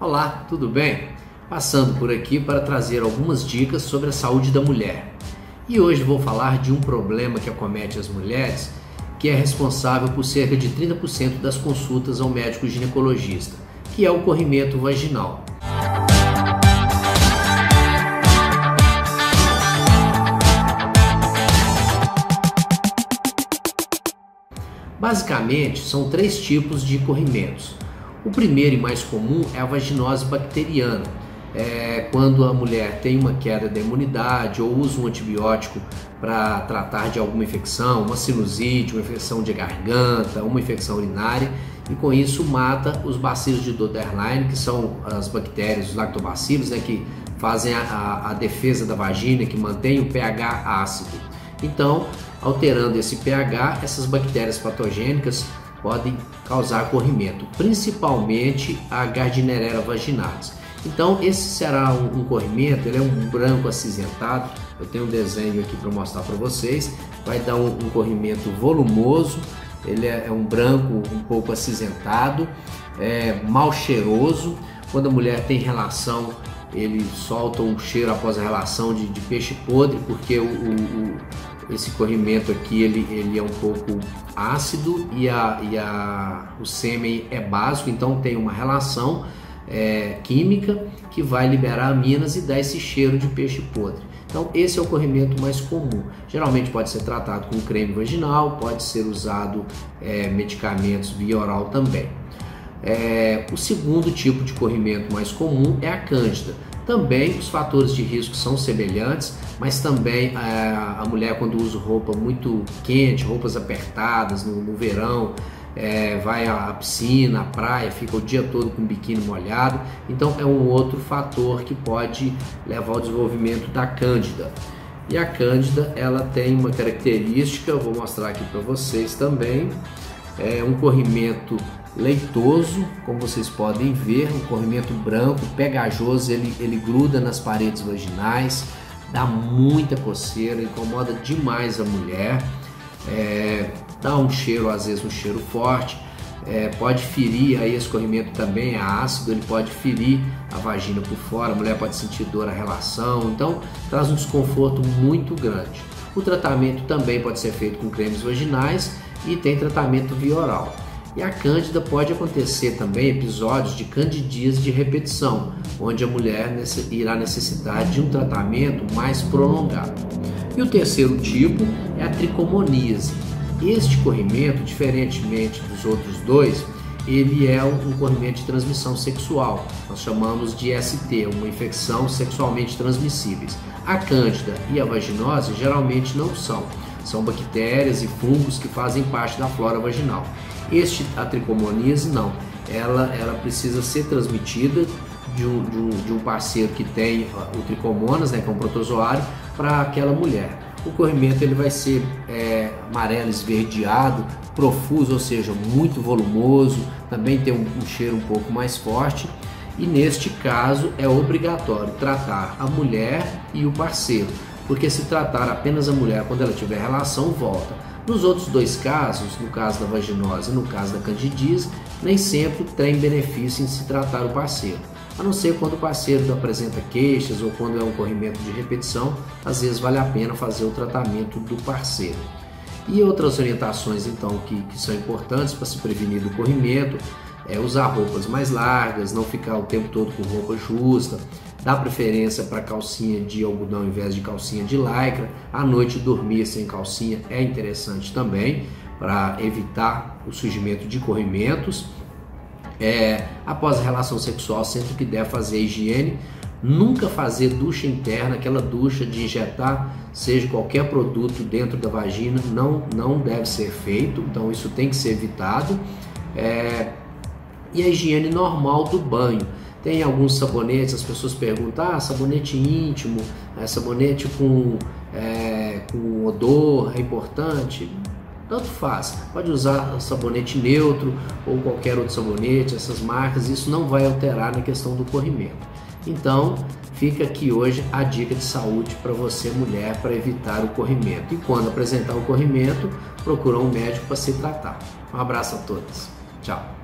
Olá, tudo bem? Passando por aqui para trazer algumas dicas sobre a saúde da mulher. E hoje vou falar de um problema que acomete as mulheres, que é responsável por cerca de 30% das consultas ao médico ginecologista, que é o corrimento vaginal. Basicamente, são três tipos de corrimentos. O primeiro e mais comum é a vaginose bacteriana, é quando a mulher tem uma queda da imunidade ou usa um antibiótico para tratar de alguma infecção, uma sinusite, uma infecção de garganta, uma infecção urinária, e com isso mata os bacilos de Doderlein, que são as bactérias, os lactobacilos, né, que fazem a, a, a defesa da vagina, que mantém o pH ácido. Então, alterando esse pH, essas bactérias patogênicas podem causar corrimento, principalmente a Gardnerella vaginalis. Então esse será um, um, corrimento, ele é um branco acinzentado. Eu tenho um desenho aqui para mostrar para vocês. Vai dar um, um, corrimento volumoso. Ele é, é, um branco um pouco acinzentado, é mal cheiroso. Quando a mulher tem relação, ele solta um cheiro após a relação de, de peixe podre, porque o, o esse corrimento aqui ele, ele é um pouco ácido e, a, e a, o sêmen é básico, então tem uma relação é, química que vai liberar aminas e dar esse cheiro de peixe podre. Então esse é o corrimento mais comum. Geralmente pode ser tratado com creme vaginal, pode ser usado é, medicamentos via oral também. É, o segundo tipo de corrimento mais comum é a cândida. Também os fatores de risco são semelhantes, mas também a, é, a mulher quando usa roupa muito quente, roupas apertadas no, no verão, é, vai à piscina, à praia, fica o dia todo com o biquíni molhado. Então é um outro fator que pode levar ao desenvolvimento da cândida. E a cândida ela tem uma característica, eu vou mostrar aqui para vocês também, é um corrimento leitoso, como vocês podem ver, um corrimento branco, pegajoso, ele, ele gruda nas paredes vaginais, dá muita coceira, incomoda demais a mulher, é, dá um cheiro, às vezes um cheiro forte, é, pode ferir, aí esse corrimento também é ácido, ele pode ferir a vagina por fora, a mulher pode sentir dor à relação, então traz um desconforto muito grande. O tratamento também pode ser feito com cremes vaginais e tem tratamento via oral. E a cândida pode acontecer também episódios de candidíase de repetição, onde a mulher irá necessitar de um tratamento mais prolongado. E o terceiro tipo é a tricomoníase. Este corrimento, diferentemente dos outros dois, ele é um corrimento de transmissão sexual. Nós chamamos de ST, uma infecção sexualmente transmissíveis. A cândida e a vaginose geralmente não são. São bactérias e fungos que fazem parte da flora vaginal. Este, a tricomoníase, não. Ela, ela precisa ser transmitida de um, de um, de um parceiro que tem o tricomonas, né, que é um protozoário, para aquela mulher. O corrimento ele vai ser é, amarelo esverdeado, profuso, ou seja, muito volumoso, também tem um, um cheiro um pouco mais forte. E neste caso é obrigatório tratar a mulher e o parceiro, porque se tratar apenas a mulher quando ela tiver relação, volta. Nos outros dois casos, no caso da vaginose e no caso da candidíase, nem sempre tem benefício em se tratar o parceiro. A não ser quando o parceiro apresenta queixas ou quando é um corrimento de repetição, às vezes vale a pena fazer o tratamento do parceiro. E outras orientações então que, que são importantes para se prevenir do corrimento é usar roupas mais largas, não ficar o tempo todo com roupa justa, dar preferência para calcinha de algodão ao invés de calcinha de lycra. À noite dormir sem calcinha é interessante também para evitar o surgimento de corrimentos. É, após a relação sexual, sempre que der fazer higiene, nunca fazer ducha interna, aquela ducha de injetar, seja qualquer produto dentro da vagina, não, não deve ser feito, então isso tem que ser evitado. É, e a higiene normal do banho. Tem alguns sabonetes, as pessoas perguntam, ah, sabonete íntimo, é, sabonete com, é, com odor é importante? Tanto faz, pode usar sabonete neutro ou qualquer outro sabonete, essas marcas, isso não vai alterar na questão do corrimento. Então, fica aqui hoje a dica de saúde para você, mulher, para evitar o corrimento. E quando apresentar o corrimento, procura um médico para se tratar. Um abraço a todos. Tchau.